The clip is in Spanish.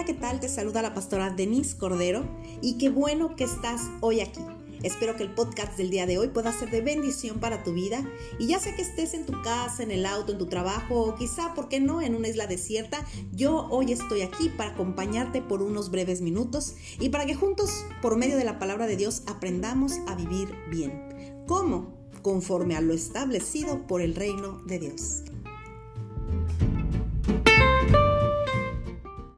Hola, ¿qué tal? Te saluda la pastora Denise Cordero y qué bueno que estás hoy aquí. Espero que el podcast del día de hoy pueda ser de bendición para tu vida y ya sea que estés en tu casa, en el auto, en tu trabajo o quizá, ¿por qué no?, en una isla desierta, yo hoy estoy aquí para acompañarte por unos breves minutos y para que juntos, por medio de la palabra de Dios, aprendamos a vivir bien. ¿Cómo? Conforme a lo establecido por el reino de Dios.